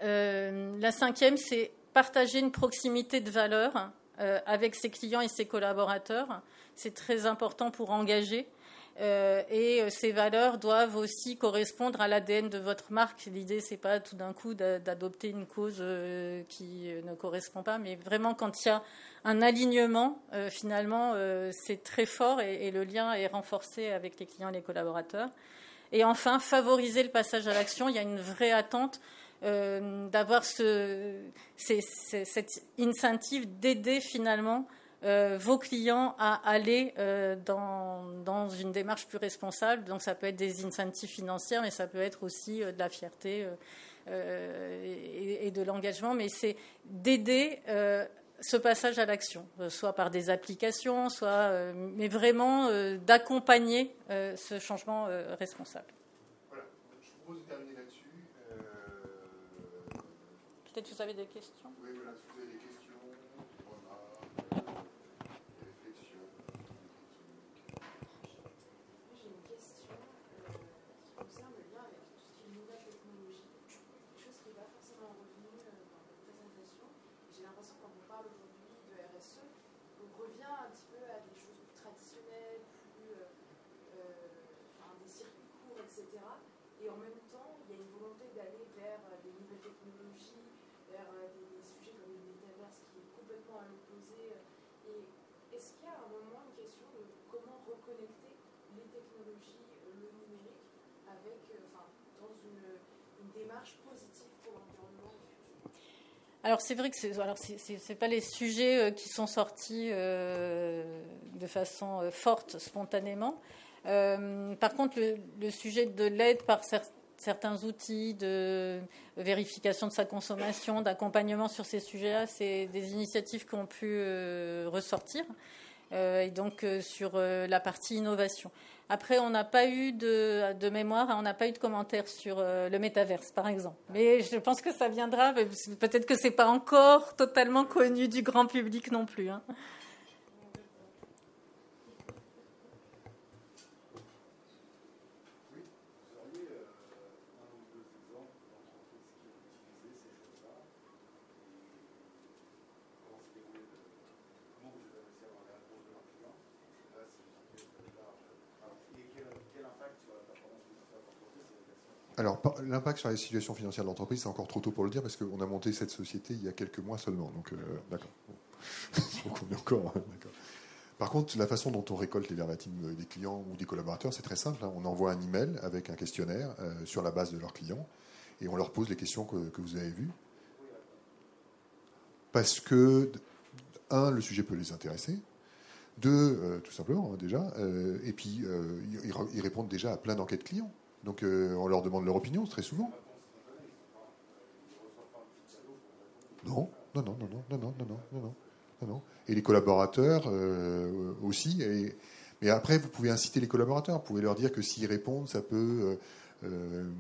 la cinquième, c'est partager une proximité de valeur avec ses clients et ses collaborateurs. C'est très important pour engager. Euh, et euh, ces valeurs doivent aussi correspondre à l'ADN de votre marque. L'idée, c'est pas tout d'un coup d'adopter une cause euh, qui ne correspond pas, mais vraiment quand il y a un alignement, finalement, c'est très fort et, le lien est renforcé avec les clients et les collaborateurs. Et enfin, favoriser le passage à l'action. Il y a une vraie attente d'avoir ce, cette incentive d'aider finalement euh, vos clients à aller euh, dans, une démarche plus responsable. Donc ça peut être des incentives financiers, mais ça peut être aussi euh, de la fierté et, de l'engagement. Mais c'est d'aider ce passage à l'action, soit par des applications, soit, mais vraiment d'accompagner ce changement responsable. Voilà, je vous propose de terminer là-dessus. Peut-être que vous avez des questions? Oui, voilà. à nous poser. Euh, et est-ce qu'il y a un moment une question de comment reconnecter les technologies, euh, le numérique, avec, euh, enfin, dans une, démarche positive pour l'environnement alors c'est vrai que ce alors c'est pas les sujets qui sont sortis de façon forte spontanément. Par contre, le, sujet de l'aide par, certains certains outils de vérification de sa consommation, d'accompagnement sur ces sujets-là, c'est des initiatives qui ont pu ressortir. et donc sur la partie innovation. Après, on n'a pas eu de, mémoire, on n'a pas eu de commentaires sur euh, le métaverse, par exemple. Mais je pense que ça viendra. Peut-être que ce n'est pas encore totalement connu du grand public non plus. Hein. Alors, l'impact sur la situation financière de l'entreprise, c'est encore trop tôt pour le dire parce qu'on a monté cette société il y a quelques mois seulement. Donc, euh, d'accord. encore. Hein, Par contre, la façon dont on récolte les verbatims des clients ou des collaborateurs, c'est très simple. Hein. On envoie un email avec un questionnaire euh, sur la base de leurs clients et on leur pose les questions que, vous avez vues. Parce que, un, le sujet peut les intéresser. Deux, euh, tout simplement, hein, déjà. et puis, ils répondent déjà à plein d'enquêtes clients. Donc euh, on leur demande leur opinion très souvent. Non, non, non, non, non, non, non, non, non, non, non. Et les collaborateurs euh, aussi. mais après, vous pouvez inciter les collaborateurs. Vous pouvez leur dire que s'ils répondent, ça peut. Euh,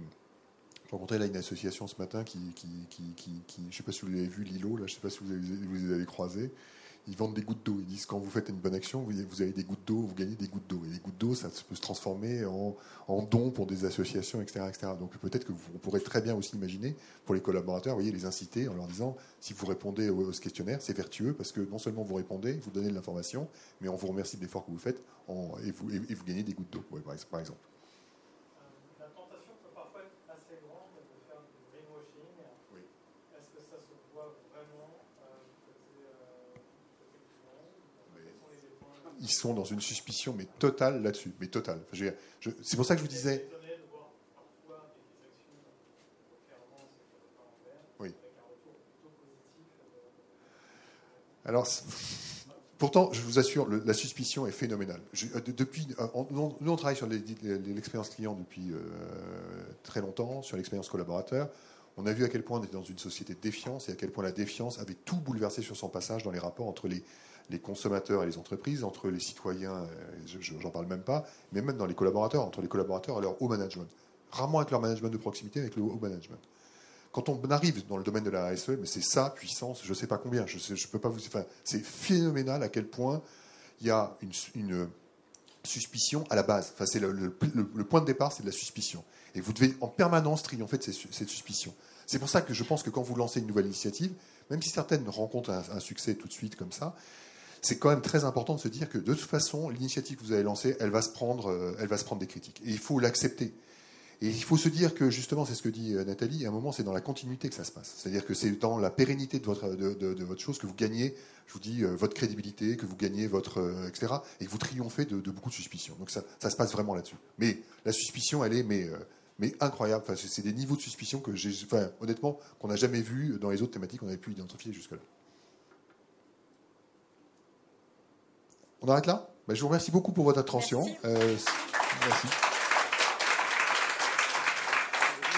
J'ai là une association ce matin qui, je ne sais pas si vous l'avez vu, Lilo, là, je ne sais pas si vous, vous les avez croisés ils vendent des gouttes d'eau. Ils disent quand vous faites une bonne action, vous avez des gouttes d'eau, vous gagnez des gouttes d'eau. Et les gouttes d'eau, ça peut se transformer en, dons pour des associations, etc. etc. Donc peut-être que vous pourrez très bien aussi imaginer pour les collaborateurs, vous voyez, les inciter en leur disant si vous répondez au, ce questionnaire, c'est vertueux parce que non seulement vous répondez, vous donnez de l'information, mais on vous remercie de l'effort que vous faites et, vous gagnez des gouttes d'eau, par exemple. Ils sont dans une suspicion, mais totale là-dessus, mais totale. c'est pour ça que je vous disais. Oui. Alors, pourtant, je vous assure, la suspicion est phénoménale. Euh, depuis, euh, nous, on travaille sur l'expérience client depuis euh, très longtemps, sur l'expérience collaborateur. On a vu à quel point on était dans une société de défiance et à quel point la défiance avait tout bouleversé sur son passage dans les rapports entre les, consommateurs et les entreprises, entre les citoyens, euh, j'en parle même pas, mais même dans les collaborateurs, entre les collaborateurs et leur haut management. Rarement avec leur management de proximité, avec le haut management. Quand on arrive dans le domaine de la RSE, mais c'est ça, puissance, je ne sais pas combien, je, sais, peux pas vous. Enfin, c'est phénoménal à quel point il y a une, suspicion à la base. Enfin, le, point de départ, c'est de la suspicion. Et vous devez en permanence triompher de cette suspicion. C'est pour ça que je pense que quand vous lancez une nouvelle initiative, même si certaines rencontrent un succès tout de suite comme ça, c'est quand même très important de se dire que de toute façon, l'initiative que vous avez lancée, elle va se prendre, euh, elle va se prendre des critiques. Et il faut l'accepter. Et il faut se dire que justement, c'est ce que dit euh, Nathalie, à un moment, c'est dans la continuité que ça se passe. C'est-à-dire que c'est dans la pérennité de votre, de, votre chose que vous gagnez, je vous dis, euh, votre crédibilité, que vous gagnez votre. etc. Et que vous triomphez de, beaucoup de suspicions. Donc ça, ça se passe vraiment là-dessus. Mais la suspicion, elle est mais, mais incroyable. Enfin, c'est des niveaux de suspicion que j'ai, enfin, honnêtement, qu'on n'a jamais vu dans les autres thématiques qu'on avait pu identifier jusque-là. On arrête là? Ben, Je vous remercie beaucoup pour votre attention. Merci. Euh,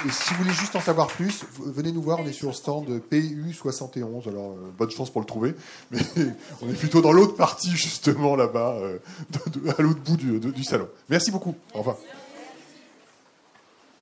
Et si vous voulez juste en savoir plus, venez nous voir, on est sur le stand PU71. Alors, euh, bonne chance pour le trouver. Mais on est plutôt dans l'autre partie, justement, là-bas, euh, à l'autre bout du, du salon. Merci beaucoup. Au revoir.